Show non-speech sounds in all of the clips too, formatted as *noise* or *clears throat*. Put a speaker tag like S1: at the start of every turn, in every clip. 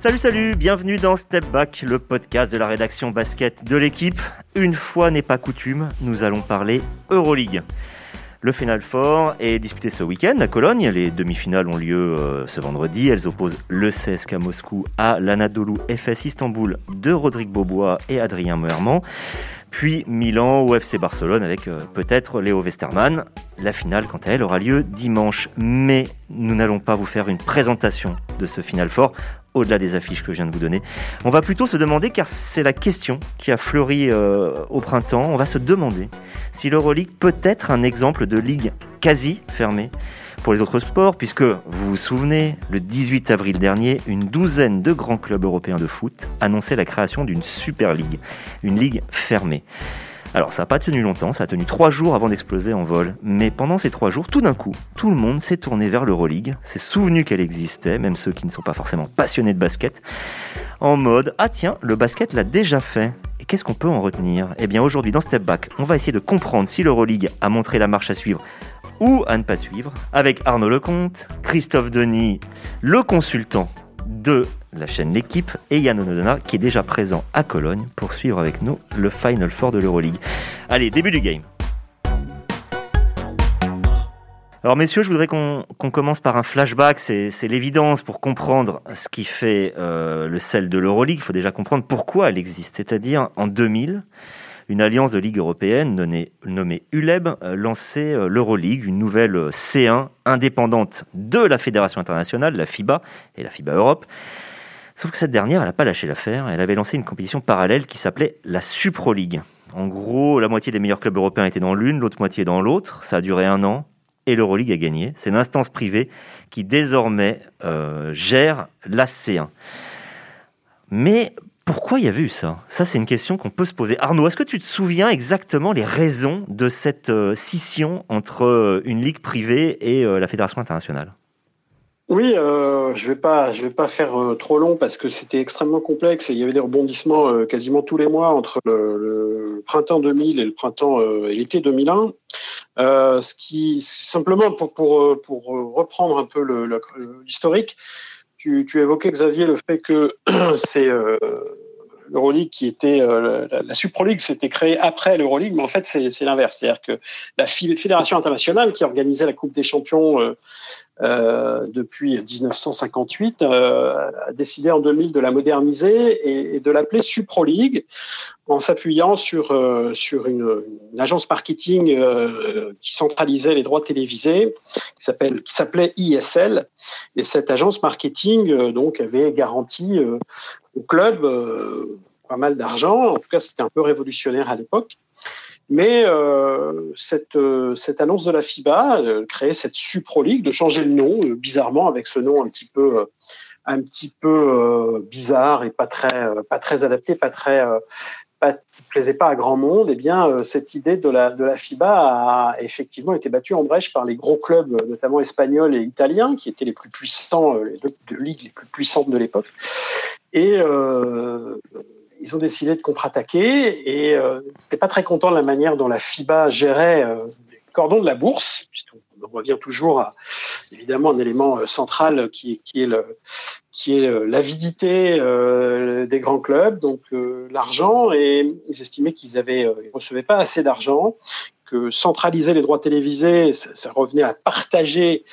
S1: Salut, salut, bienvenue dans Step Back, le podcast de la rédaction basket de l'équipe. Une fois n'est pas coutume, nous allons parler Euroleague. Le Final Four est disputé ce week-end à Cologne. Les demi-finales ont lieu euh, ce vendredi. Elles opposent le CSKA Moscou à l'Anadolu FS Istanbul de Rodrigue Bobois et Adrien Moerman. Puis Milan au FC Barcelone avec euh, peut-être Léo Westermann. La finale, quant à elle, aura lieu dimanche. Mais nous n'allons pas vous faire une présentation de ce Final Four au-delà des affiches que je viens de vous donner. On va plutôt se demander, car c'est la question qui a fleuri euh, au printemps, on va se demander si l'Euroleague peut être un exemple de ligue quasi fermée pour les autres sports, puisque vous vous souvenez, le 18 avril dernier, une douzaine de grands clubs européens de foot annonçaient la création d'une Super League, une ligue fermée. Alors ça n'a pas tenu longtemps, ça a tenu trois jours avant d'exploser en vol. Mais pendant ces trois jours, tout d'un coup, tout le monde s'est tourné vers l'Euroleague, s'est souvenu qu'elle existait, même ceux qui ne sont pas forcément passionnés de basket, en mode Ah tiens, le basket l'a déjà fait. Et qu'est-ce qu'on peut en retenir? Eh bien aujourd'hui dans Step Back, on va essayer de comprendre si l'Euroleague a montré la marche à suivre ou à ne pas suivre, avec Arnaud Lecomte, Christophe Denis, le consultant de la chaîne L'équipe, et Yann Onodona qui est déjà présent à Cologne pour suivre avec nous le Final Four de l'Euroleague. Allez, début du game. Alors messieurs, je voudrais qu'on commence par un flashback, c'est l'évidence pour comprendre ce qui fait euh, le sel de l'Euroleague. Il faut déjà comprendre pourquoi elle existe. C'est-à-dire en 2000, une alliance de ligue européenne nommée, nommée ULEB euh, lançait euh, l'Euroleague, une nouvelle C1 indépendante de la Fédération internationale, la FIBA et la FIBA Europe. Sauf que cette dernière, elle n'a pas lâché l'affaire. Elle avait lancé une compétition parallèle qui s'appelait la Supro League. En gros, la moitié des meilleurs clubs européens étaient dans l'une, l'autre moitié dans l'autre. Ça a duré un an et l'Euroleague a gagné. C'est l'instance privée qui désormais euh, gère la C1. Mais pourquoi il y avait eu ça? Ça, c'est une question qu'on peut se poser. Arnaud, est-ce que tu te souviens exactement les raisons de cette euh, scission entre euh, une ligue privée et la Fédération internationale?
S2: Oui, euh, je vais pas, je vais pas faire euh, trop long parce que c'était extrêmement complexe et il y avait des rebondissements euh, quasiment tous les mois entre le, printemps 2000 et le printemps et l'été 2001. ce qui simplement pour reprendre un peu l'historique, tu, évoquais Xavier le fait que *clears throat* c'est l'Euroleague qui était la, la Supro League s'était créée après l'Euroleague, mais en fait c'est l'inverse, c'est-à-dire que la fédération internationale qui organisait la Coupe des Champions euh, depuis 1958, euh, a décidé en 2000 de la moderniser et, de l'appeler Supro League en s'appuyant sur, euh, sur une, agence marketing qui centralisait les droits télévisés, qui s'appelait ISL. Et cette agence marketing donc avait garanti au club pas mal d'argent. En tout cas, c'était un peu révolutionnaire à l'époque. Mais euh, cette, euh, cette annonce de la FIBA euh, créait cette Supro League de changer le nom, bizarrement avec ce nom un petit peu, un petit peu bizarre et pas très, pas très adapté, pas très, pas, plaisait pas à grand monde. Eh bien, cette idée de la, de la FIBA a effectivement été battue en brèche par les gros clubs, notamment espagnols et italiens, qui étaient les plus puissants, les deux ligues les plus puissantes de l'époque. Et ils ont décidé de contre-attaquer et euh, n'étaient pas très contents de la manière dont la FIBA gérait euh, les cordons de la bourse, puisqu'on revient toujours à évidemment un élément euh, central qui, est qui est euh, l'avidité des grands clubs, donc l'argent, et ils estimaient qu'ils avaient, ils recevaient pas assez d'argent, que centraliser les droits télévisés, ça, revenait à partager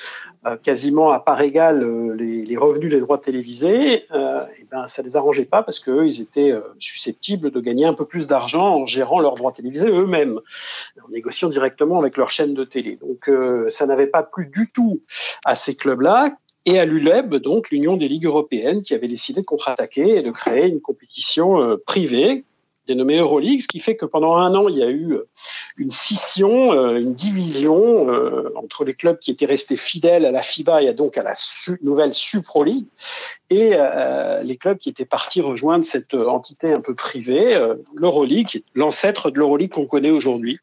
S2: quasiment à part égale euh, les, revenus des droits télévisés, euh, et ben ça les arrangeait pas parce qu'eux ils étaient susceptibles de gagner un peu plus d'argent en gérant leurs droits télévisés eux-mêmes, en négociant directement avec leur chaîne de télé. Donc ça n'avait pas plu du tout à ces clubs-là et à l'ULEB, donc l'Union des ligues européennes, qui avait décidé de contre-attaquer et de créer une compétition privée dénommée Euroleague, ce qui fait que pendant un an, il y a eu euh, une scission, euh, une division euh, entre les clubs qui étaient restés fidèles à la FIBA et donc à la nouvelle Supro League et les clubs qui étaient partis rejoindre cette entité un peu privée, l'Euroleague, l'ancêtre de l'Euroleague qu'on connaît aujourd'hui.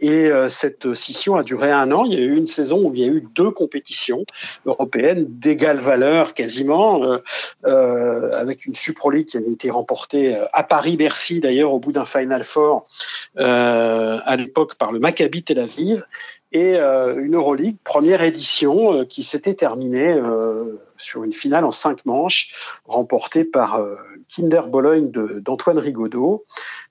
S2: Et cette scission a duré un an. Il y a eu une saison où il y a eu deux compétitions européennes d'égale valeur quasiment, avec une Supro League qui a été remportée à Paris-Bercy d'ailleurs au bout d'un Final Four euh, à l'époque par le Maccabi Tel Aviv et euh, une Euroleague première édition euh, qui s'était terminée sur une finale en cinq manches remportée par Kinder Bologne d'Antoine Rigaudot.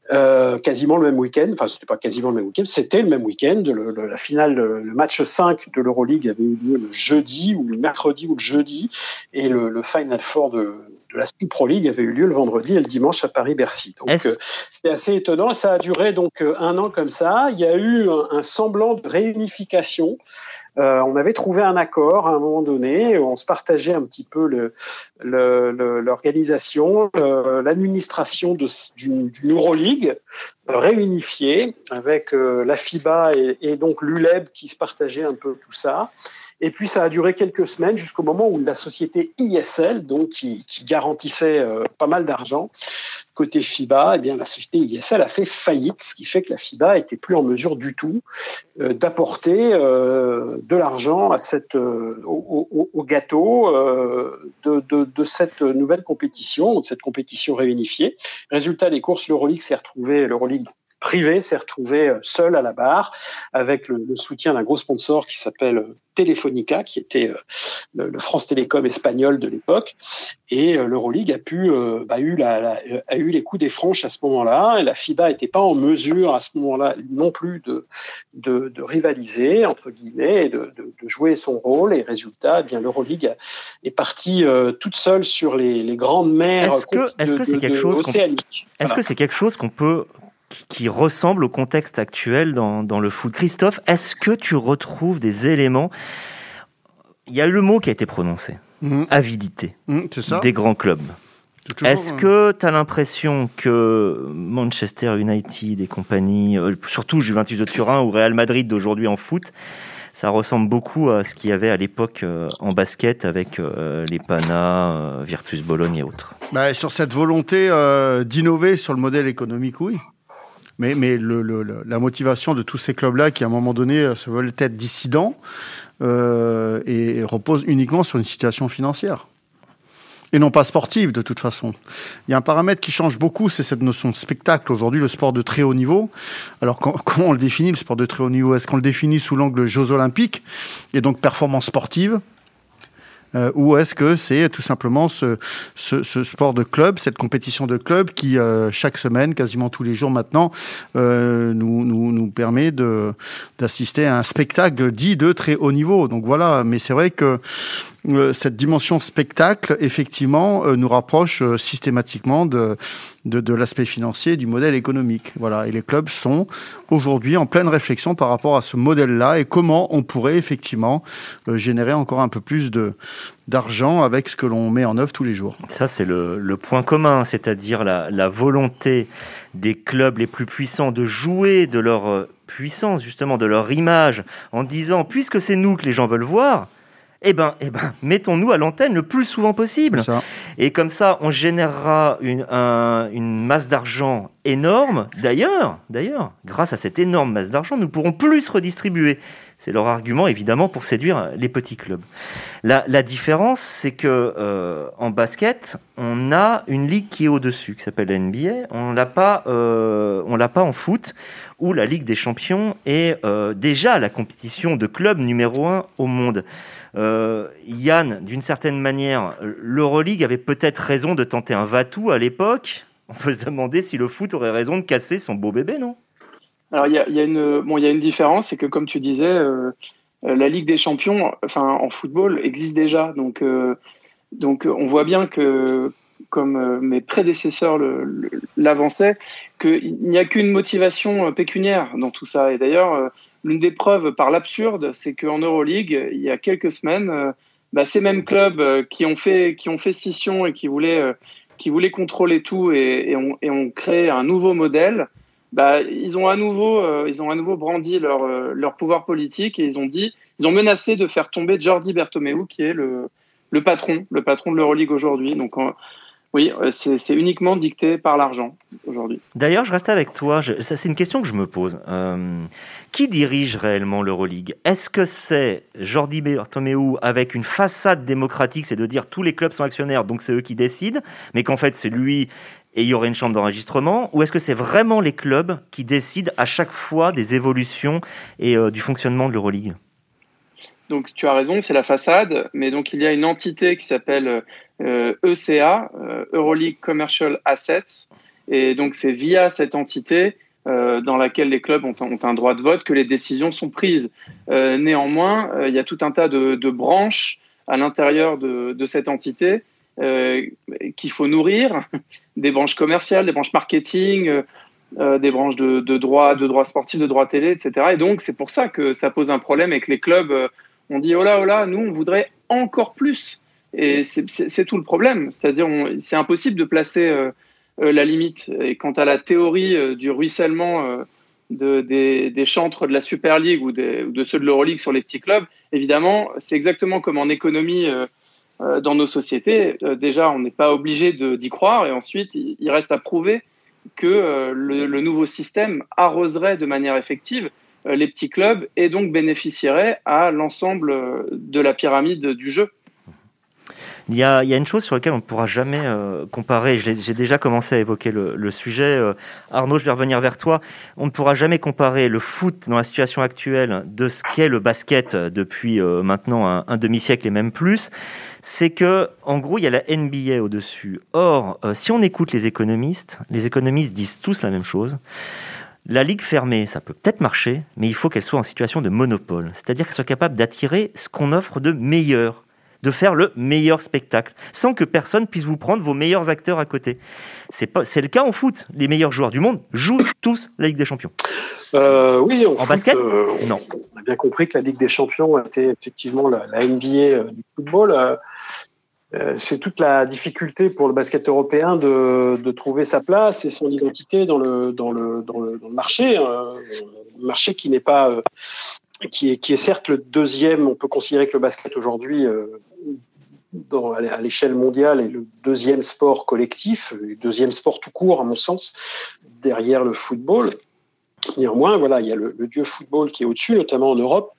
S2: Quasiment le même week-end, enfin c'était pas quasiment le même week-end, c'était le même week-end. La finale, le match 5 de l'Euroleague avait eu lieu le jeudi ou le mercredi ou le jeudi, et le, le Final Four de, de la Super Pro League avait eu lieu le vendredi et le dimanche à Paris-Bercy. Donc euh, c'était assez étonnant. Ça a duré donc euh, un an comme ça. Il y a eu un, un semblant de réunification euh, on avait trouvé un accord à un moment donné, on se partageait un petit peu l'organisation, l'administration d'une Euroleague réunifiée avec euh, la FIBA et, et donc l'ULEB qui se partageaient un peu tout ça. Et puis ça a duré quelques semaines jusqu'au moment où la société ISL, donc qui, garantissait euh, pas mal d'argent côté FIBA, eh bien la société ISL a fait faillite, ce qui fait que la FIBA était plus en mesure du tout euh, d'apporter euh, de l'argent à cette au, gâteau de, cette nouvelle compétition, de cette compétition réunifiée. Résultat des courses, l'Euroleague s'est retrouvé, l'Euroleague privé s'est retrouvé euh, seul à la barre avec le, soutien d'un gros sponsor qui s'appelle euh, Telefonica, qui était euh, le, France Télécom espagnol de l'époque. Et l'Euroleague a pu bah, eu la, a eu les coups des franches à ce moment-là. Et la FIBA n'était pas en mesure à ce moment-là non plus de, de, rivaliser entre guillemets et de, jouer son rôle. Et résultat, eh bien l'Euroleague est partie toute seule sur les, les grandes mers.
S1: Est-ce que est-ce que c'est quelque chose Est-ce que c'est quelque chose qu'on peut qui, ressemble au contexte actuel dans, dans le foot. Christophe, est-ce que tu retrouves des éléments? Il y a eu le mot qui a été prononcé, mmh. avidité, mmh, des grands clubs. Est-ce hein. que tu as l'impression que Manchester United et compagnie, euh, surtout Juventus de Turin ou Real Madrid d'aujourd'hui en foot, ça ressemble beaucoup à ce qu'il y avait à l'époque euh, en basket avec euh, les Pana, Virtus Bologne et autres?
S3: Bah, sur cette volonté d'innover sur le modèle économique, oui. Mais, mais la motivation de tous ces clubs-là, qui à un moment donné euh, se veulent être dissidents, euh, et, repose uniquement sur une situation financière. Et non pas sportive, de toute façon. Il y a un paramètre qui change beaucoup, c'est cette notion de spectacle. Aujourd'hui, le sport de très haut niveau. Alors, *laughs* comment on le définit, le sport de très haut niveau? Est-ce qu'on le définit sous l'angle Jeux Olympiques? Et donc performance sportive euh, ou est-ce que c'est tout simplement ce, ce, ce, sport de club, cette compétition de club qui, euh, chaque semaine, quasiment tous les jours maintenant, euh, nous, nous, nous permet de, d'assister à un spectacle dit de très haut niveau. Donc voilà, mais c'est vrai que cette dimension spectacle, effectivement, nous rapproche systématiquement de, de, l'aspect financier du modèle économique. Voilà. Et les clubs sont aujourd'hui en pleine réflexion par rapport à ce modèle-là et comment on pourrait effectivement euh, générer encore un peu plus de, d'argent avec ce que l'on met en œuvre tous les jours.
S1: Ça, c'est le, le point commun, c'est-à-dire la, la volonté des clubs les plus puissants de jouer de leur euh, puissance, justement, de leur image, en disant, puisque c'est nous que les gens veulent voir, eh ben, eh ben, mettons-nous à l'antenne le plus souvent possible. Et comme ça, on générera une, une masse d'argent énorme. D'ailleurs, d'ailleurs, grâce à cette énorme masse d'argent, nous pourrons plus redistribuer. C'est leur argument, évidemment, pour séduire les petits clubs. La, la différence, c'est que euh, en basket, on a une ligue qui est au-dessus, qui s'appelle la NBA. On l'a pas, euh, on l'a pas en foot, où la Ligue des Champions est euh, déjà la compétition de clubs numéro un au monde. Euh, Yann, d'une certaine manière, l'Euroleague avait peut-être raison de tenter un Vatou à l'époque. On peut se demander si le foot aurait raison de casser son beau bébé, non?
S4: Alors, il y a, une, bon, y a une différence, c'est que comme tu disais, euh, la Ligue des Champions, enfin, en football, existe déjà. Donc, euh, donc on voit bien que, comme mes prédécesseurs l'avançaient, qu'il n'y a qu'une motivation pécuniaire dans tout ça. Et d'ailleurs, l'une des preuves par l'absurde, c'est qu'en Euroleague, il y a quelques semaines, euh, bah, ces mêmes clubs euh, qui ont fait qui ont fait scission et qui voulaient euh, qui voulaient contrôler tout et, et, ont, créé un nouveau modèle, bah, ils ont à nouveau ils ont à nouveau brandi leur leur pouvoir politique et ils ont dit ils ont menacé de faire tomber Jordi Bertomeu qui est le le patron le patron de l'Euroleague aujourd'hui. Donc oui, c'est uniquement dicté par l'argent aujourd'hui.
S1: D'ailleurs, je reste avec toi. C'est une question que je me pose. Euh, qui dirige réellement l'Euroleague? Est-ce que c'est Jordi Bertomeu avec une façade démocratique, c'est de dire tous les clubs sont actionnaires, donc c'est eux qui décident, mais qu'en fait c'est lui et il y aurait une chambre d'enregistrement? Ou est-ce que c'est vraiment les clubs qui décident à chaque fois des évolutions et euh, du fonctionnement de l'Euroleague?
S4: Donc tu as raison, c'est la façade, mais donc il y a une entité qui s'appelle ECA, Euroleague Commercial Assets, et donc c'est via cette entité dans laquelle les clubs ont, un droit de vote que les décisions sont prises. néanmoins, il y a tout un tas de, branches à l'intérieur de, cette entité qu'il faut nourrir, *laughs* des branches commerciales, des branches marketing, euh, des branches de, de, droit, de droit sportif, de droit télé, etc. Et donc, c'est pour ça que ça pose un problème et que les clubs euh, ont dit oh là, oh là, nous, on voudrait encore plus. Et c'est tout le problème. C'est-à-dire, c'est impossible de placer euh, la limite. Et quant à la théorie du ruissellement de, des, chantres de la Super League ou, de ceux de l'Euroleague sur les petits clubs, évidemment, c'est exactement comme en économie dans nos sociétés. déjà, on n'est pas obligé d'y croire. Et ensuite, il reste à prouver que euh, le, nouveau système arroserait de manière effective euh, les petits clubs et donc bénéficierait à l'ensemble euh, de la pyramide du jeu.
S1: Il y, a, une chose sur laquelle on ne pourra jamais comparer, j'ai déjà commencé à évoquer le, sujet, Arnaud, je vais revenir vers toi, on ne pourra jamais comparer le foot dans la situation actuelle de ce qu'est le basket depuis maintenant un, un demi-siècle et même plus. C'est que, en gros, il y a la NBA au-dessus. Or, euh, si on écoute les économistes, les économistes disent tous la même chose. La ligue fermée, ça peut peut-être marcher, mais il faut qu'elle soit en situation de monopole, c'est-à-dire qu'elle soit capable d'attirer ce qu'on offre de meilleur, de faire le meilleur spectacle, sans que personne puisse vous prendre vos meilleurs acteurs à côté. C'est pas, c'est le cas en foot. Les meilleurs joueurs du monde jouent tous la Ligue des Champions.
S2: Euh, oui,
S1: en, basket, euh,
S2: non. On a bien compris que la Ligue des Champions était effectivement la, NBA du football. Euh, c'est toute la difficulté pour le basket européen de, de, trouver sa place et son identité dans le, dans le, dans le, dans le marché, euh, marché qui n'est pas, euh, qui est, qui est certes le deuxième. On peut considérer que le basket aujourd'hui, à l'échelle mondiale, est le deuxième sport collectif, le deuxième sport tout court à mon sens, derrière le football. Néanmoins, voilà, il y a le, dieu football qui est au-dessus, notamment en Europe.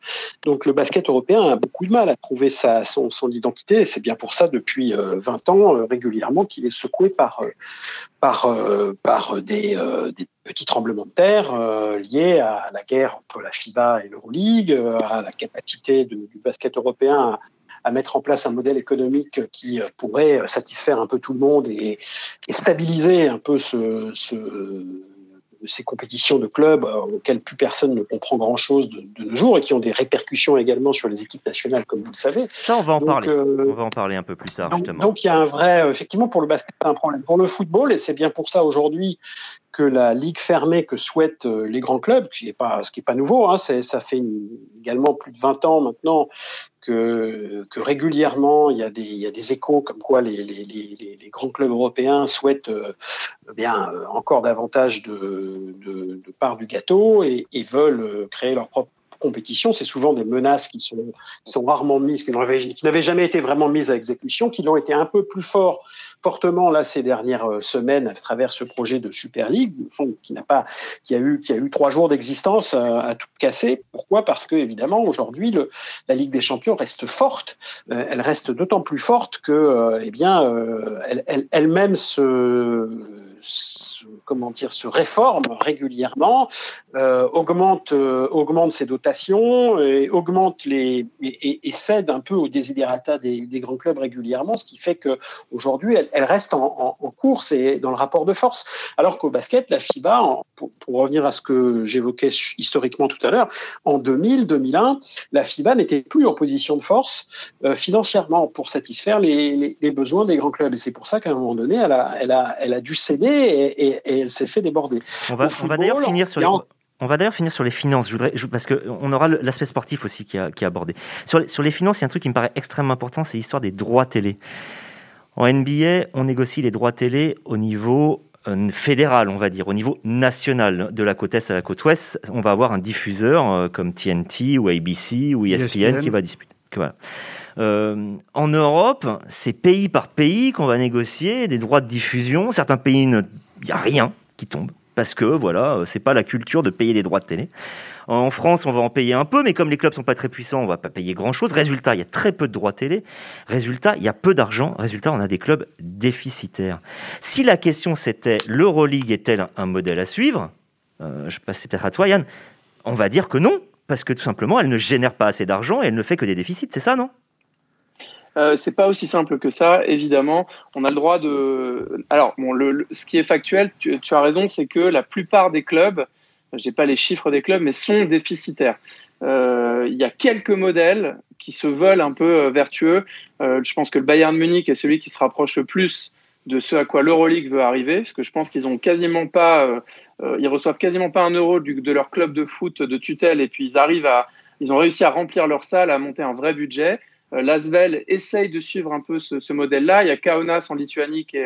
S2: Donc le basket européen a beaucoup de mal à trouver sa, son, identité. C'est bien pour ça, depuis 20 euh, ans, euh, régulièrement, qu'il est secoué par, euh, par, par des, petits tremblements de terre liés à la guerre entre la FIBA et l'Euroleague, à la capacité du basket européen à, mettre en place un modèle économique qui pourrait satisfaire un peu tout le monde et, et stabiliser un peu ce, ce ces compétitions de clubs euh, auxquelles plus personne ne comprend grand-chose de, nos jours et qui ont des répercussions également sur les équipes nationales, comme vous le savez.
S1: Ça, on va en parler. Euh, on va en parler un peu plus tard,
S2: donc,
S1: justement.
S2: Donc, il y a un vrai, euh, effectivement, pour le basket, un problème. Pour le football, et c'est bien pour ça aujourd'hui que la ligue fermée que souhaitent les grands clubs, ce qui n'est pas, ce qui est pas nouveau, hein, ça fait également plus de 20 ans maintenant que, régulièrement il y, a des, échos comme quoi les, grands clubs européens souhaitent euh, bien euh, encore davantage de, de, de part du gâteau et, et, veulent euh, créer leur propre c'est souvent des menaces qui sont, rarement mises, qui n'avaient jamais été vraiment mises à exécution, qui l'ont été un peu plus fort, fortement là ces dernières euh, semaines à travers ce projet de Super League, qui n'a pas, qui a eu, trois jours d'existence euh, à, tout casser. Pourquoi? Parce que évidemment aujourd'hui la Ligue des Champions reste forte. Euh, elle reste d'autant plus forte que, eh bien, elle, elle-même se comment dire, se réforme régulièrement, euh, augmente, euh, augmente ses dotations, et augmente les et, cède un peu aux desiderata des, des, grands clubs régulièrement, ce qui fait que aujourd'hui elle, reste en, course et dans le rapport de force. Alors qu'au basket, la FIBA, pour, revenir à ce que j'évoquais historiquement tout à l'heure, en 2000-2001, la FIBA n'était plus en position de force euh, financièrement pour satisfaire les, les, les, besoins des grands clubs. Et c'est pour ça qu'à un moment donné, elle a, elle a, elle a dû céder et, et, et elle s'est fait déborder.
S1: On va, on va d'ailleurs finir sur les... On va d'ailleurs finir sur les finances, je voudrais, parce qu'on aura l'aspect sportif aussi qui, a, qui est abordé. Sur les, sur les finances, il y a un truc qui me paraît extrêmement important, c'est l'histoire des droits télé. En NBA, on négocie les droits télé au niveau euh, fédéral, on va dire, au niveau national, de la côte est à la côte ouest. On va avoir un diffuseur euh, comme TNT ou ABC ou ESPN, ESPN. qui va disputer. Euh, en Europe, c'est pays par pays qu'on va négocier des droits de diffusion. Certains pays, il n'y a rien qui tombe parce que voilà, c'est pas la culture de payer des droits de télé. En France, on va en payer un peu, mais comme les clubs sont pas très puissants, on va pas payer grand chose. Résultat, il y a très peu de droits télé. Résultat, il y a peu d'argent. Résultat, on a des clubs déficitaires. Si la question c'était l'Euroleague est-elle un modèle à suivre, euh, je passe peut-être à toi, Yann, on va dire que non parce que tout simplement, elle ne génère pas assez d'argent et elle ne fait que des déficits, c'est ça, non?
S4: Euh, c'est pas aussi simple que ça, évidemment. On a le droit de. Alors, bon, ce qui est factuel, tu, as raison, c'est que la plupart des clubs, je n'ai pas les chiffres des clubs, mais sont déficitaires. Euh, il y a quelques modèles qui se veulent un peu euh, vertueux. Euh, je pense que le Bayern Munich est celui qui se rapproche le plus de ce à quoi l'Euroleague veut arriver, parce que je pense qu'ils ont quasiment pas, ils reçoivent quasiment pas un euro de leur club de foot de tutelle, et puis ils arrivent à, ils ont réussi à remplir leur salle, à monter un vrai budget. L'Asvel essaye de suivre un peu ce, modèle-là. Il y a Kaunas en Lituanie qui,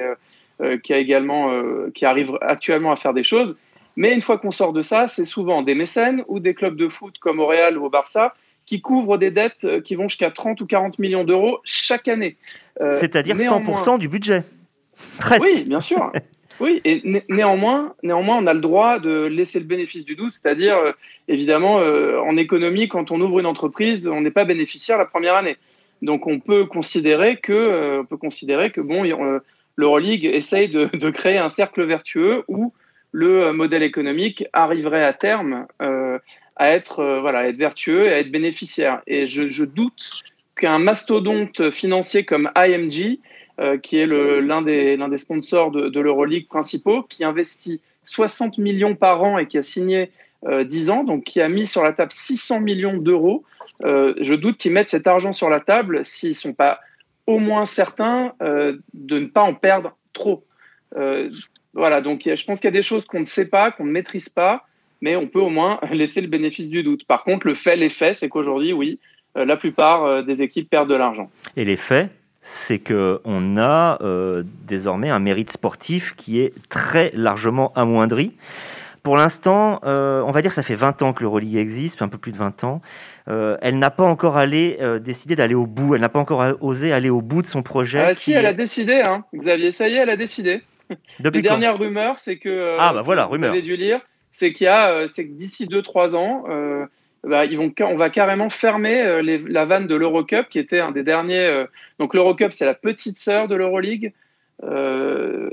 S4: qui a également, qui arrive actuellement à faire des choses. Mais une fois qu'on sort de ça, c'est souvent des mécènes ou des clubs de foot comme au Real ou au Barça qui couvrent des dettes euh, qui vont jusqu'à 30 ou 40 millions d'euros chaque année.
S1: Euh, C'est-à-dire 100% du budget. Presque.
S4: Oui, bien sûr. *laughs* Oui, et néanmoins, néanmoins, on a le droit de laisser le bénéfice du doute, c'est-à-dire, euh, évidemment, en économie, quand on ouvre une entreprise, on n'est pas bénéficiaire la première année. Donc, on peut considérer que, on peut considérer que bon, l'Euroleague essaye de, créer un cercle vertueux où le euh, modèle économique arriverait à terme euh, à être euh, voilà être vertueux et à être bénéficiaire. Et je, doute qu'un mastodonte financier comme IMG, qui est l'un des, des sponsors de, de l'Euroleague principaux, qui investit 60 millions par an et qui a signé 10 ans, donc qui a mis sur la table 600 millions d'euros, je doute qu'ils mettent cet argent sur la table s'ils ne sont pas au moins certains de ne pas en perdre trop. Voilà, donc je pense qu'il y a des choses qu'on ne sait pas, qu'on ne maîtrise pas, mais on peut au moins *laughs* laisser le bénéfice du doute. Par contre, le fait, l'effet, c'est qu'aujourd'hui, oui, euh, la plupart euh, des équipes perdent de l'argent.
S1: Et l'effet, c'est qu'on a euh, désormais un mérite sportif qui est très largement amoindri. Pour l'instant, on va dire que ça fait 20 ans que l'Euroleague existe, un peu plus de 20 ans. elle n'a pas encore allé, décidé d'aller au bout, elle n'a pas encore osé aller au bout de son projet.
S4: Ah, si, elle a décidé, hein. Xavier, ça y est, elle a décidé. *laughs* Depuis Les dernières rumeurs, c'est que.
S1: Euh, ah, bah voilà,
S4: vous avez dû lire, c'est qu'il y a, euh, c'est que d'ici 2-3 ans, euh, bah, on va carrément fermer la vanne de l'Eurocup, qui était un des derniers. donc l'Eurocup, c'est la petite sœur de l'Euroleague.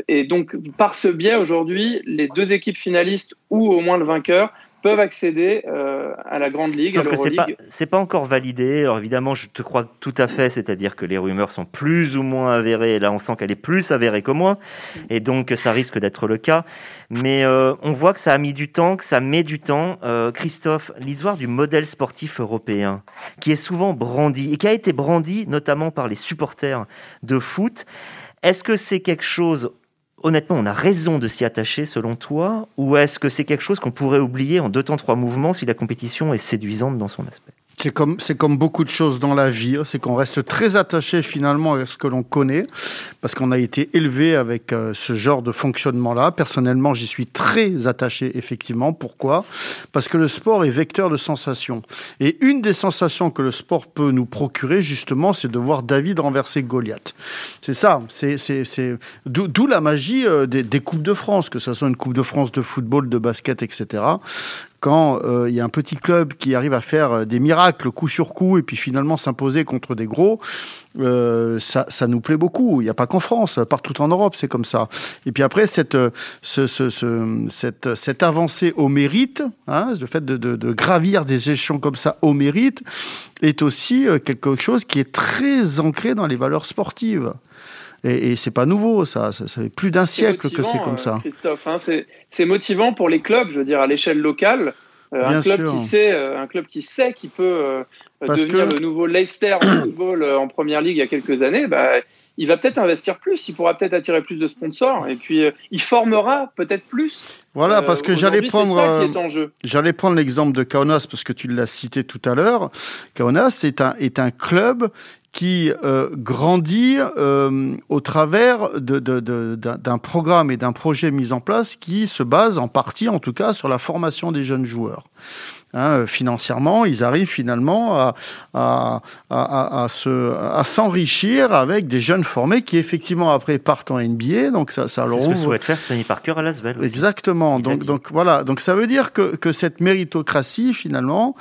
S4: et donc, par ce biais, aujourd'hui, les deux équipes finalistes ou au moins le vainqueur peuvent accéder euh, à la Grande Ligue.
S1: Sauf que c'est pas, pas encore validé. Alors évidemment, je te crois tout à fait, c'est-à-dire que les rumeurs sont plus ou moins avérées. Et là, on sent qu'elle est plus avérée que moi, et donc ça risque d'être le cas. Mais euh, on voit que ça a mis du temps, que ça met du temps. Euh, Christophe, l'histoire du modèle sportif européen, qui est souvent brandi et qui a été brandi notamment par les supporters de foot. Est-ce que c'est quelque chose honnêtement, on a raison de s'y attacher selon toi Ou est-ce que c'est quelque chose qu'on pourrait oublier en deux temps, trois mouvements si la compétition est séduisante dans son aspect?
S3: C'est comme, c'est beaucoup de choses dans la vie, hein. c'est qu'on reste très attaché finalement à ce que l'on connaît, parce qu'on a été élevé avec euh, ce genre de fonctionnement-là. Personnellement, j'y suis très attaché, effectivement. Pourquoi? Parce que le sport est vecteur de sensations. Et une des sensations que le sport peut nous procurer, justement, c'est de voir David renverser Goliath. C'est ça, c'est. D'où, la magie euh, des Coupes de France, que ce soit une Coupe de France de football, de basket, etc quand euh, il y a un petit club qui arrive à faire euh, des miracles coup sur coup et puis finalement s'imposer contre des gros, euh, ça, nous plaît beaucoup. Il n'y a pas qu'en France, partout en Europe, c'est comme ça. Et puis après, cette, ce, ce, ce, cette, avancée au mérite, hein, le fait de, gravir des échelons comme ça au mérite, est aussi quelque chose qui est très ancré dans les valeurs sportives. Et, et c'est pas nouveau, ça. Ça, fait plus d'un siècle que c'est comme ça.
S4: Christophe, hein, c'est motivant pour les clubs, je veux dire, à l'échelle locale. Euh, un, club qui sait, euh, un club qui sait qu'il peut euh, devenir le nouveau Leicester en *coughs* football en première ligue il y a quelques années, bah, il va peut-être investir plus, il pourra peut-être attirer plus de sponsors et puis il formera peut-être plus.
S3: Voilà, parce que j'allais prendre, j'allais prendre l'exemple de Kaunas parce que tu l'as cité tout à l'heure. Kaunas est un est un club qui euh, grandit euh, au travers d'un de, de, programme et d'un projet mis en place qui se base en partie, en tout cas, sur la formation des jeunes joueurs. Hein, financièrement, ils arrivent finalement à, à, à, à se, à s'enrichir avec des jeunes formés qui effectivement après partent en NBA. Donc ça, ça leur
S1: ouvre. C'est ce que souhaite faire Tony Parker à Las Vegas.
S3: Exactement. Donc, donc voilà. Donc ça veut dire que, que cette méritocratie finalement,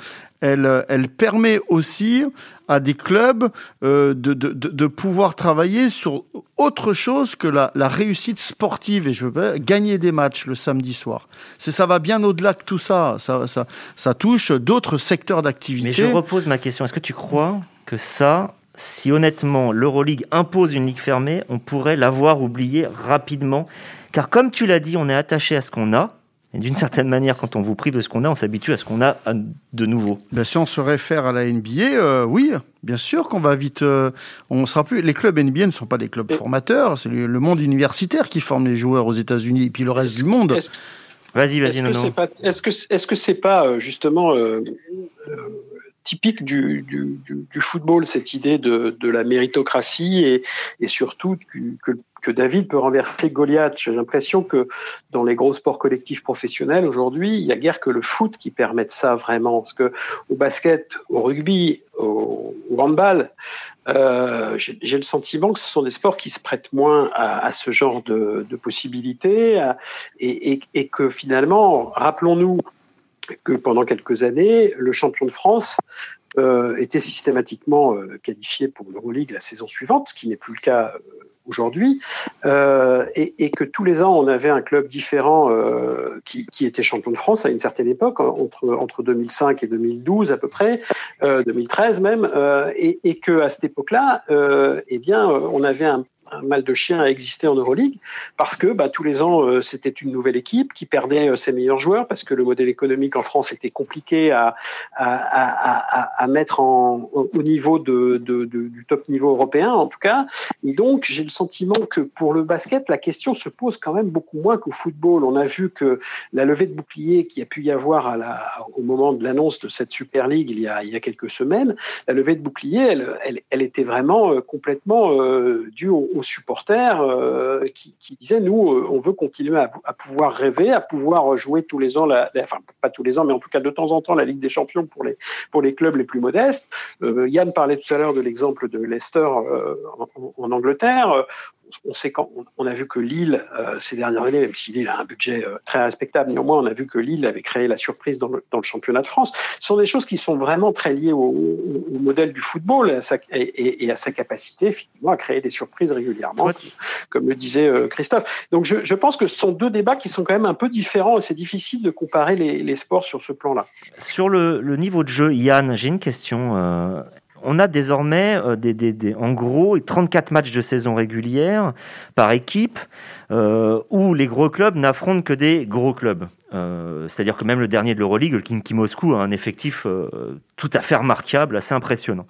S3: elle, permet aussi à des clubs euh, de, de, de, pouvoir travailler sur autre chose que la, réussite sportive et je veux gagner des matchs le samedi soir. C'est ça va bien au-delà que tout ça. Ça, ça, ça touche d'autres secteurs d'activité.
S1: Mais je repose ma question. Est-ce que tu crois que ça, si honnêtement l'Euroleague impose une ligue fermée, on pourrait l'avoir oublié rapidement? Car comme tu l'as dit, on est attaché à ce qu'on a. Et d'une certaine manière, quand on vous prive de ce qu'on a, on s'habitue à ce qu'on a de nouveau.
S3: Ben, si on se réfère à la NBA, euh, oui, bien sûr qu'on va vite. Euh, on sera plus. Les clubs NBA ne sont pas des clubs formateurs, c'est le, monde universitaire qui forme les joueurs aux États-Unis et puis le reste du monde.
S1: Vas-y, vas-y, non.
S2: Est-ce que est-ce que c'est pas euh, justement typique du, du, du, football, cette idée de, de la méritocratie et, et surtout que, que, David peut renverser Goliath. J'ai l'impression que dans les gros sports collectifs professionnels aujourd'hui, il n'y a guère que le foot qui permette ça vraiment. Parce que au basket, au rugby, au, handball, euh, j'ai le sentiment que ce sont des sports qui se prêtent moins à, ce genre de, de possibilités et, que finalement, rappelons-nous que pendant quelques années, le champion de France euh, était systématiquement euh, qualifié pour l'Euroleague la saison suivante, ce qui n'est plus le cas aujourd'hui, euh, et, et, que tous les ans, on avait un club différent euh, qui, qui, était champion de France à une certaine époque, entre, entre 2005 et 2012 à peu près, 2013 même, et, et que à cette époque-là, eh bien, on avait un, mal de chien à exister en Euroleague parce que bah, tous les ans euh, c'était une nouvelle équipe qui perdait euh, ses meilleurs joueurs parce que le modèle économique en France était compliqué à, à, à, à mettre au niveau du top niveau européen en tout cas. Et donc j'ai le sentiment que pour le basket la question se pose quand même beaucoup moins qu'au football. On a vu que la levée de bouclier qui a pu y avoir au moment de l'annonce de cette Super League il y a, il y a quelques semaines la levée de bouclier elle, elle, était vraiment euh, complètement due au, aux supporters euh, qui, qui, disaient nous, euh, on veut continuer à, à, pouvoir rêver, à pouvoir jouer tous les ans, la, enfin pas tous les ans, mais en tout cas de temps en temps la Ligue des Champions pour les pour les clubs les plus modestes. Euh, Yann parlait tout à l'heure de l'exemple de Leicester euh, en, en, Angleterre on sait quand on a vu que Lille euh, ces dernières années, même si Lille a un budget euh, très respectable, néanmoins on a vu que Lille avait créé la surprise dans le, dans le championnat de France. Ce sont des choses qui sont vraiment très liées au, au modèle du football et à, sa, et, et à, sa, capacité effectivement à créer des surprises régulièrement, comme le disait euh, Christophe. Donc je, je, pense que ce sont deux débats qui sont quand même un peu différents et c'est difficile de comparer les, les, sports sur ce plan-là.
S1: Sur le, le, niveau de jeu, Yann, j'ai une question. On a désormais euh, des, en gros 34 matchs de saison régulière par équipe euh, où les gros clubs n'affrontent que des gros clubs. Euh, C'est-à-dire que même le dernier de l'Euroleague, le Kinky Moscou, a un effectif tout à fait remarquable, assez impressionnant.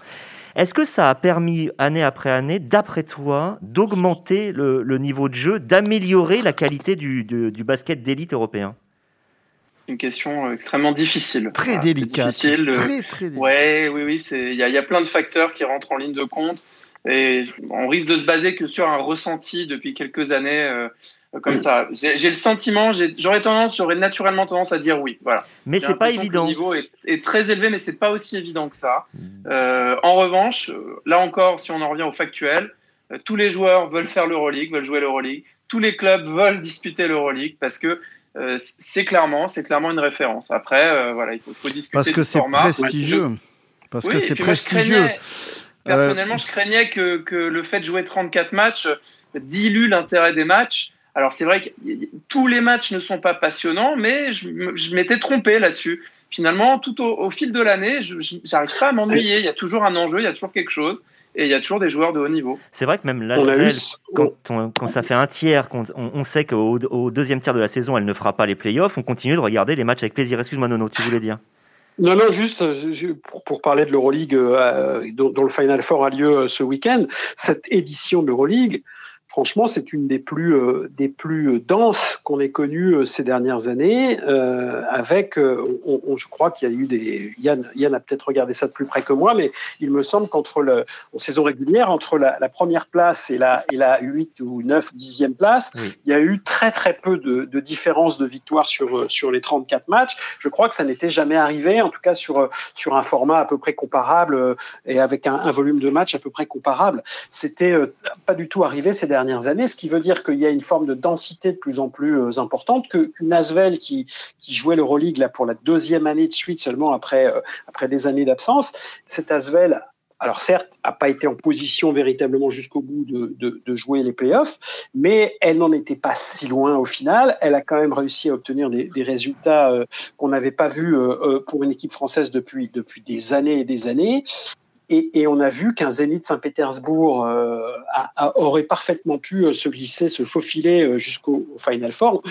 S1: Est-ce que ça a permis, année après année, d'après toi, d'augmenter le, niveau de jeu, d'améliorer la qualité du basket d'élite européen?
S4: Une question euh, extrêmement difficile.
S3: Très voilà, délicate.
S4: Difficile.
S3: Très, très délicate.
S4: Ouais, oui, oui, il y, y, a plein de facteurs qui rentrent en ligne de compte. Et on risque de se baser que sur un ressenti depuis quelques années euh, comme oui. ça. J'ai le sentiment, j'aurais tendance, j'aurais naturellement tendance à dire oui. Voilà.
S1: Mais c'est pas évident.
S4: le niveau est, est, très élevé, mais c'est pas aussi évident que ça. Euh, en revanche, là encore, si on en revient au factuel, euh, tous les joueurs veulent faire l'Euroleague, veulent jouer l'Euroleague. Tous les clubs veulent disputer l'Euroleague parce que euh, c'est clairement, c'est clairement une référence. Après, euh, voilà, il faut, faut discuter
S3: parce que c'est prestigieux. Parce oui, que c'est prestigieux.
S4: Moi, personnellement, euh... je craignais que, que, le fait de jouer 34 matchs dilue l'intérêt des matchs. Alors c'est vrai que tous les matchs ne sont pas passionnants, mais je, je m'étais trompé là-dessus. Finalement, tout au, au fil de l'année, je n'arrive pas à m'ennuyer. Il y a toujours un enjeu, il y a toujours quelque chose et il y a toujours des joueurs de haut niveau.
S1: C'est vrai que même là, quand, quand, quand, ça fait un tiers, quand on, on sait qu'au au deuxième tiers de la saison, elle ne fera pas les playoffs, on continue de regarder les matchs avec plaisir. Excuse-moi, Nono, tu voulais dire?
S2: Non, non, juste pour, pour parler de l'Euroleague, euh, dont, dont, le Final Four a lieu euh, ce week-end, cette édition de l'Euroleague, franchement, c'est une des plus, euh, des plus denses qu'on ait connues euh, ces dernières années, euh, avec, on, on, je crois qu'il y a eu des, Yann, Yann a peut-être regardé ça de plus près que moi, mais il me semble qu'entre le, en saison régulière, entre la, la, première place et la, et la 8 ou 9, 10e place, oui. il y a eu très très peu de, de différence de victoire sur, sur les 34 matchs. Je crois que ça n'était jamais arrivé, en tout cas sur, sur un format à peu près comparable et avec un, un volume de match à peu près comparable. C'était pas du tout arrivé ces dernières années, ce qui veut dire qu'il y a une forme de densité de plus en plus euh, importante, que qu'une Asvel qui, qui jouait l'Euroleague là pour la deuxième année de suite seulement après, euh, après des années d'absence, cette Asvel alors certes, n'a pas été en position véritablement jusqu'au bout de, jouer les playoffs, mais elle n'en était pas si loin au final. Elle a quand même réussi à obtenir des, résultats euh, qu'on n'avait pas vus pour une équipe française depuis, depuis des années et des années. Et, et, on a vu qu'un Zénith Saint-Pétersbourg euh, aurait parfaitement pu se glisser, se faufiler jusqu'au Final Four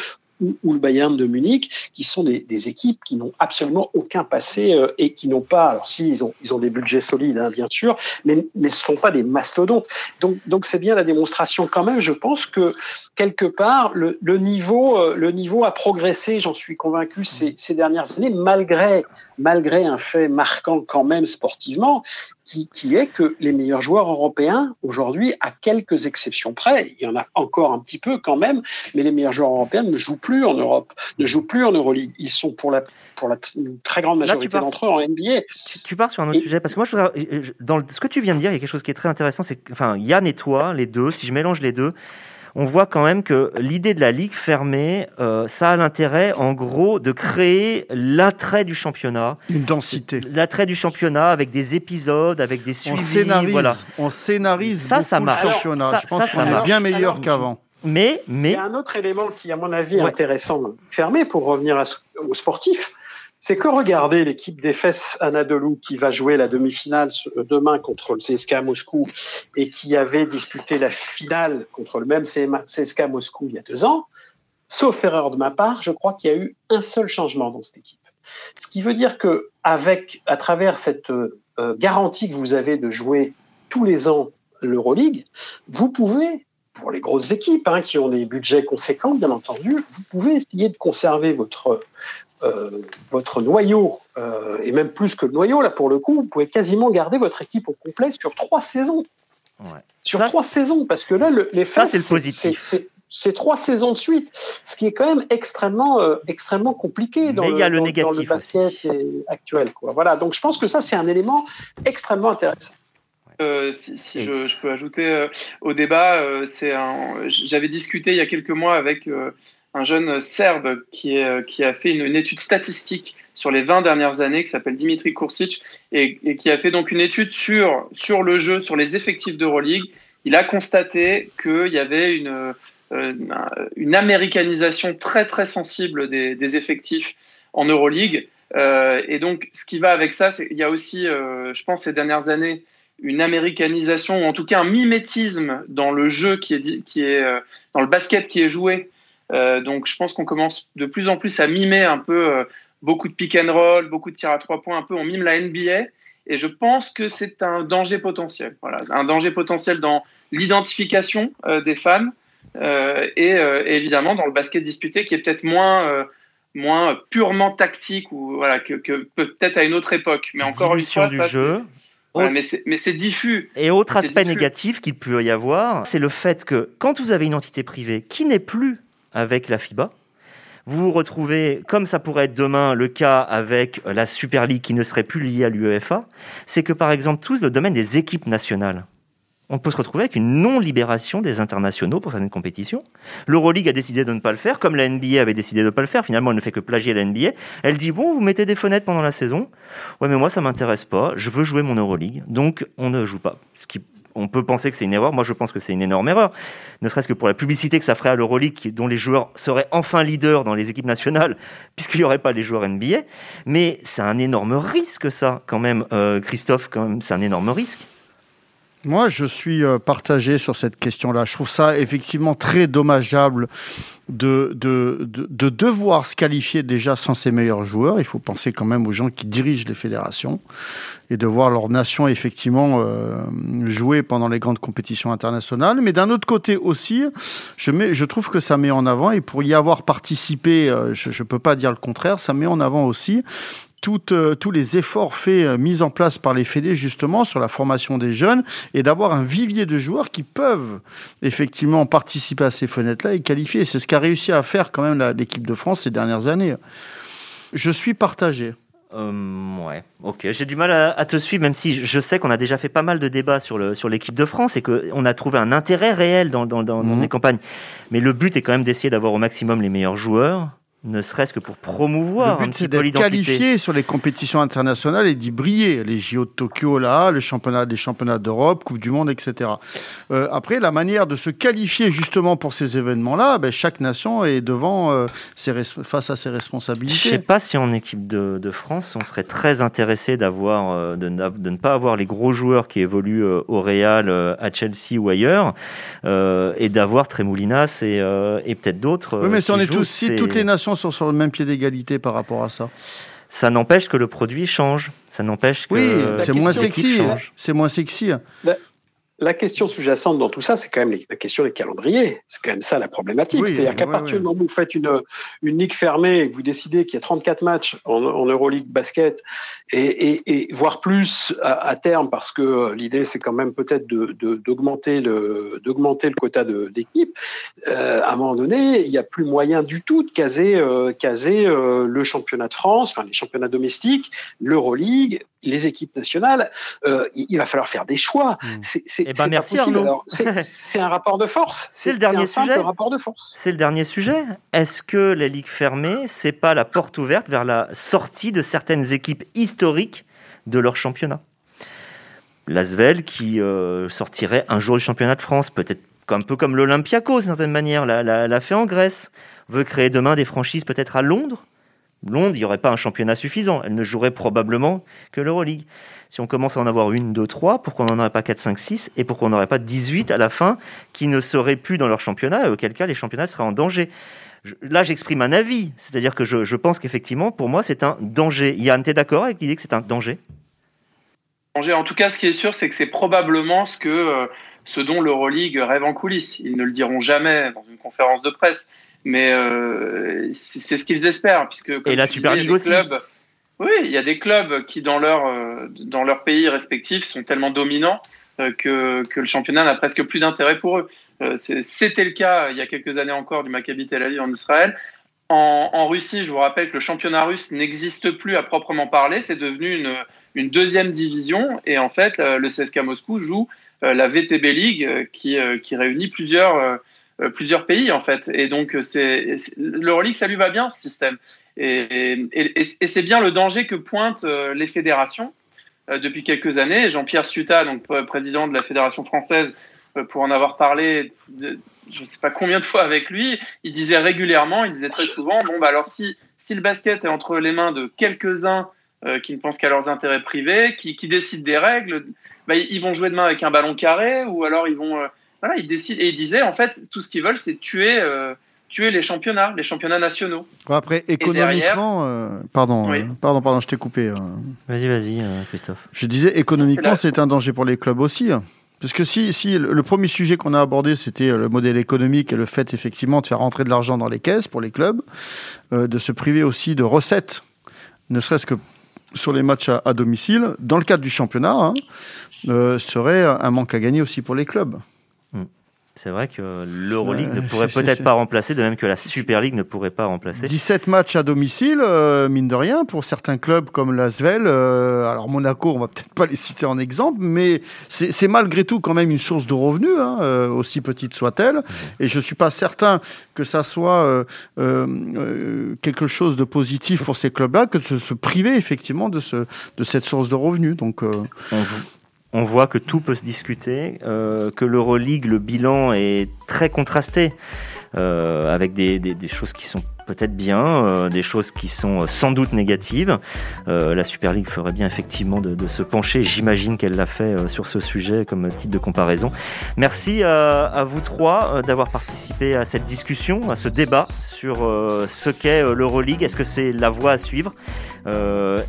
S2: ou, ou, le Bayern de Munich, qui sont des, des équipes qui n'ont absolument aucun passé euh, et qui n'ont pas, alors si ils ont, ils ont des budgets solides, hein, bien sûr, mais, mais ce ne sont pas des mastodontes. Donc, donc c'est bien la démonstration quand même. Je pense que quelque part, le, le niveau, euh, le niveau a progressé, j'en suis convaincu, ces, ces dernières années, malgré, malgré un fait marquant quand même sportivement, qui, qui est que les meilleurs joueurs européens, aujourd'hui, à quelques exceptions près, il y en a encore un petit peu quand même, mais les meilleurs joueurs européens ne jouent plus en Europe, ne jouent plus en Euroleague. Ils sont pour la, pour la très grande majorité d'entre eux en NBA.
S1: Tu, tu, pars sur un autre et, sujet, parce que moi, je, dans ce que tu viens de dire, il y a quelque chose qui est très intéressant, c'est que, enfin, Yann et toi, les deux, si je mélange les deux, on voit quand même que l'idée de la ligue fermée, euh, ça a l'intérêt, en gros, de créer l'attrait du championnat.
S3: Une densité.
S1: L'attrait du championnat avec des épisodes, avec des suivis.
S3: On scénarise,
S1: voilà.
S3: on scénarise ça, ça marche. le championnat. Alors, ça, Je pense qu'on est bien meilleur qu'avant.
S1: Mais, mais...
S2: Il y a un autre élément qui, à mon avis, est ouais. intéressant, fermé pour revenir à, aux sportifs c'est que regardez l'équipe d'Efes Anadolu qui va jouer la demi-finale demain contre le CSKA Moscou et qui avait disputé la finale contre le même CSKA Moscou il y a deux ans, sauf erreur de ma part, je crois qu'il y a eu un seul changement dans cette équipe. Ce qui veut dire que avec, à travers cette euh, garantie que vous avez de jouer tous les ans l'Euroleague, vous pouvez pour les grosses équipes hein, qui ont des budgets conséquents, bien entendu, vous pouvez essayer de conserver votre, euh, votre noyau, euh, et même plus que le noyau, là pour le coup, vous pouvez quasiment garder votre équipe au complet sur trois saisons.
S1: Ouais.
S2: Sur
S1: ça,
S2: trois saisons, parce que là, le, les
S1: ça, c'est le positif.
S2: C'est trois saisons de suite, ce qui est quand même extrêmement, euh, extrêmement compliqué dans,
S1: Mais
S2: le,
S1: il y a le,
S2: dans,
S1: négatif
S2: dans le basket actuel. Quoi. Voilà, donc je pense que ça, c'est un élément extrêmement intéressant.
S4: Euh, si, si je, je, peux ajouter euh, au débat, euh, c'est j'avais discuté il y a quelques mois avec un jeune serbe qui, qui a fait une, étude statistique sur les 20 dernières années qui s'appelle Dimitri Kursic et, qui a fait donc une étude sur, le jeu, sur les effectifs d'Euroleague. Il a constaté qu'il y avait une, une américanisation très très sensible des, effectifs en Euroleague. et donc, ce qui va avec ça, c'est il y a aussi, je pense, ces dernières années, une américanisation ou en tout cas un mimétisme dans le jeu qui est, euh, dans le basket qui est joué. Euh, donc je pense qu'on commence de plus en plus à mimer un peu euh, beaucoup de pick and roll, beaucoup de tirs à trois points, un peu on mime la NBA. Et je pense que c'est un danger potentiel. Voilà, un danger potentiel dans l'identification euh, des fans et, et, évidemment dans le basket disputé qui est peut-être moins moins purement tactique ou voilà que, que peut-être à une autre époque. Mais encore une fois,
S1: du
S4: ça,
S1: jeu.
S4: Mais c'est diffus.
S1: Et autre aspect diffus. négatif qu'il peut y avoir, c'est le fait que quand vous avez une entité privée qui n'est plus avec la FIBA, vous vous retrouvez, comme ça pourrait être demain le cas avec la Super League qui ne serait plus liée à l'UEFA, c'est que par exemple tout le domaine des équipes nationales, on peut se retrouver avec une non-libération des internationaux pour certaines compétitions. L'Euroleague a décidé de ne pas le faire, comme la NBA avait décidé de ne pas le faire. Finalement, elle ne fait que plagier la NBA. Elle dit, bon, vous mettez des fenêtres pendant la saison. Ouais, mais moi, ça m'intéresse pas. Je veux jouer mon Euroleague. Donc, on ne joue pas. Ce qui, on peut penser que c'est une erreur. Moi, je pense que c'est une énorme erreur. Ne serait-ce que pour la publicité que ça ferait à l'Euroleague, dont les joueurs seraient enfin leaders dans les équipes nationales, *laughs* puisqu'il n'y aurait pas les joueurs NBA. Mais c'est un énorme risque, ça, quand même, euh, Christophe, quand même, c'est un énorme risque.
S3: Moi, je suis euh, partagé sur cette question-là. Je trouve ça effectivement très dommageable de, de, de, de, devoir se qualifier déjà sans ses meilleurs joueurs. Il faut penser quand même aux gens qui dirigent les fédérations et de voir leur nation effectivement euh, jouer pendant les grandes compétitions internationales. Mais d'un autre côté aussi, je, mets, je trouve que ça met en avant, et pour y avoir participé, euh, je ne peux pas dire le contraire, ça met en avant aussi tout, euh, tous les efforts faits, euh, mis en place par les fédés justement sur la formation des jeunes et d'avoir un vivier de joueurs qui peuvent effectivement participer à ces fenêtres-là et qualifier. C'est ce qu'a réussi à faire quand même l'équipe de France ces dernières années. Je suis partagé.
S1: ouais, ok. J'ai du mal à, te suivre, même si je sais qu'on a déjà fait pas mal de débats sur le sur l'équipe de France et qu'on a trouvé un intérêt réel dans, dans, dans mhm. les campagnes. Mais le but est quand même d'essayer d'avoir au maximum les meilleurs joueurs ne serait-ce que pour promouvoir
S3: le but, petit qualifié sur les compétitions internationales et d'y briller. Les JO de Tokyo, là, le championnat des championnats d'Europe, Coupe du Monde, etc. Euh, après, la manière de se qualifier justement pour ces événements-là, ben, chaque nation est devant euh, ses face à ses responsabilités.
S1: Je ne sais pas si en équipe de, de, France, on serait très intéressé d'avoir euh, de, de, ne pas avoir les gros joueurs qui évoluent au Real, à Chelsea ou ailleurs, et d'avoir Tremoulinas et, et peut-être d'autres.
S3: Oui, mais si on est tous, si toutes les nations sont sur le même pied d'égalité par rapport à ça.
S1: Ça n'empêche que le produit change. Ça n'empêche que.
S3: Oui, c'est moins sexy. C'est moins sexy.
S2: La question sous-jacente dans tout ça, c'est quand même la question des calendriers. C'est quand même ça la problématique. C'est-à-dire qu'à partir du moment où vous faites une, une ligue fermée et que vous décidez qu'il y a 34 matchs en, en Euroleague basket et, voire plus à, terme, parce que l'idée c'est quand même peut-être d'augmenter le quota d'équipes. Euh, à un moment donné, il n'y a plus moyen du tout de caser euh, caser euh, le championnat de France, enfin les championnats domestiques, l'Euroleague, les équipes nationales. il, va falloir faire des choix.
S1: Mmh. C'est, eh ben merci Arnaud. *laughs*
S2: C'est un rapport de force.
S1: C'est le dernier sujet. Rapport de force. C'est le dernier sujet. Est-ce que les ligues fermées, c'est pas la porte ouverte vers la sortie de certaines équipes historique de leur championnat. L'Asvel qui euh, sortirait un jour du championnat de France, peut-être un peu comme l'Olympiakos d'une certaine manière, l'a, fait en Grèce, veut créer demain des franchises peut-être à Londres. Londres, il n'y aurait pas un championnat suffisant. Elle ne jouerait probablement que l'Euroleague. Si on commence à en avoir une, deux, trois, pourquoi on n'en aurait pas 4, 5, 6 et pourquoi on n'aurait pas 18 à la fin qui ne seraient plus dans leur championnat auquel cas les championnats seraient en danger là, j'exprime un avis. C'est-à-dire que je, pense qu'effectivement, pour moi, c'est un danger. Yann, tu es d'accord avec l'idée que c'est un danger?
S4: En tout cas, ce qui est sûr, c'est que c'est probablement ce, que, euh, ce dont l'Euroleague rêve en coulisses. Ils ne le diront jamais dans une conférence de presse, mais euh, c'est ce qu'ils espèrent. Puisque,
S1: Et la Super League aussi
S4: Oui, il y a des clubs qui, dans leur, euh, dans leur pays respectifs, sont tellement dominants que, que le championnat n'a presque plus d'intérêt pour eux. Euh, c'était le cas il y a quelques années encore du Maccabi Tel Aviv en Israël. En, Russie, je vous rappelle que le championnat russe n'existe plus à proprement parler. C'est devenu une, deuxième division. Et en fait, le CSKA Moscou joue euh, la VTB League euh, qui, réunit plusieurs, pays, en fait. Et donc, c'est, l'Euroleague, ça lui va bien, ce système. Et, c'est bien le danger que pointent les fédérations depuis quelques années. Jean-Pierre Suta, donc président de la Fédération française, euh, pour en avoir parlé je ne sais pas combien de fois avec lui, il disait régulièrement, il disait très souvent, bon, bah alors si, si le basket est entre les mains de quelques-uns euh, qui ne pensent qu'à leurs intérêts privés, qui, qui décident des règles, bah, ils vont jouer demain avec un ballon carré, ou alors ils vont... Euh, voilà, ils décident. Et il disait, en fait, tout ce qu'ils veulent, c'est tuer... tuer les championnats, les championnats nationaux.
S3: Après, économiquement, pardon, pardon, pardon, je t'ai coupé.
S1: Vas-y, vas-y, Christophe.
S3: Je disais, économiquement, c'est un danger pour les clubs aussi. Parce que si, si le premier sujet qu'on a abordé, c'était euh, le modèle économique et le fait effectivement de faire rentrer de l'argent dans les caisses pour les clubs, euh, de se priver aussi de recettes, ne serait-ce que sur les matchs à, domicile, dans le cadre du championnat, hein, euh, serait un manque à gagner aussi pour les clubs.
S1: C'est vrai que l'Euroleague ne pourrait *laughs* peut-être pas remplacer, de même que la Super League ne pourrait pas remplacer.
S3: 17 matchs à domicile, euh, mine de rien, pour certains clubs comme l'Asvel. Euh, alors Monaco, on va peut-être pas les citer en exemple, mais c'est malgré tout quand même une source de revenus, hein, euh, aussi petite soit-elle. Et je suis pas certain que ça soit quelque chose de positif pour ces clubs-là, que de se, priver effectivement de, ce, de cette source de revenus. Donc,
S1: on voit que tout peut se discuter, euh, que l'Euroleague, le bilan est très contrasté, euh, avec des, choses qui sont peut-être bien, euh, des choses qui sont sans doute négatives. Euh, la Super League ferait bien effectivement de, de se pencher. J'imagine qu'elle l'a fait euh, sur ce sujet comme titre de comparaison. Merci à, à vous trois d'avoir participé à cette discussion, à ce débat sur ce qu'est l'Euroleague. Est-ce que c'est la voie à suivre?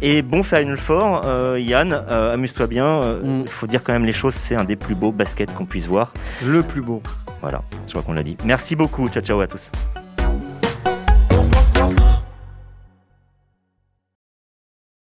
S1: Et bon Final Four, Yann, amuse-toi bien. Il mm. faut dire quand même les choses, c'est un des plus beaux baskets qu'on puisse voir.
S3: Le plus beau.
S1: Voilà, je crois qu'on l'a dit. Merci beaucoup. Ciao, ciao à tous.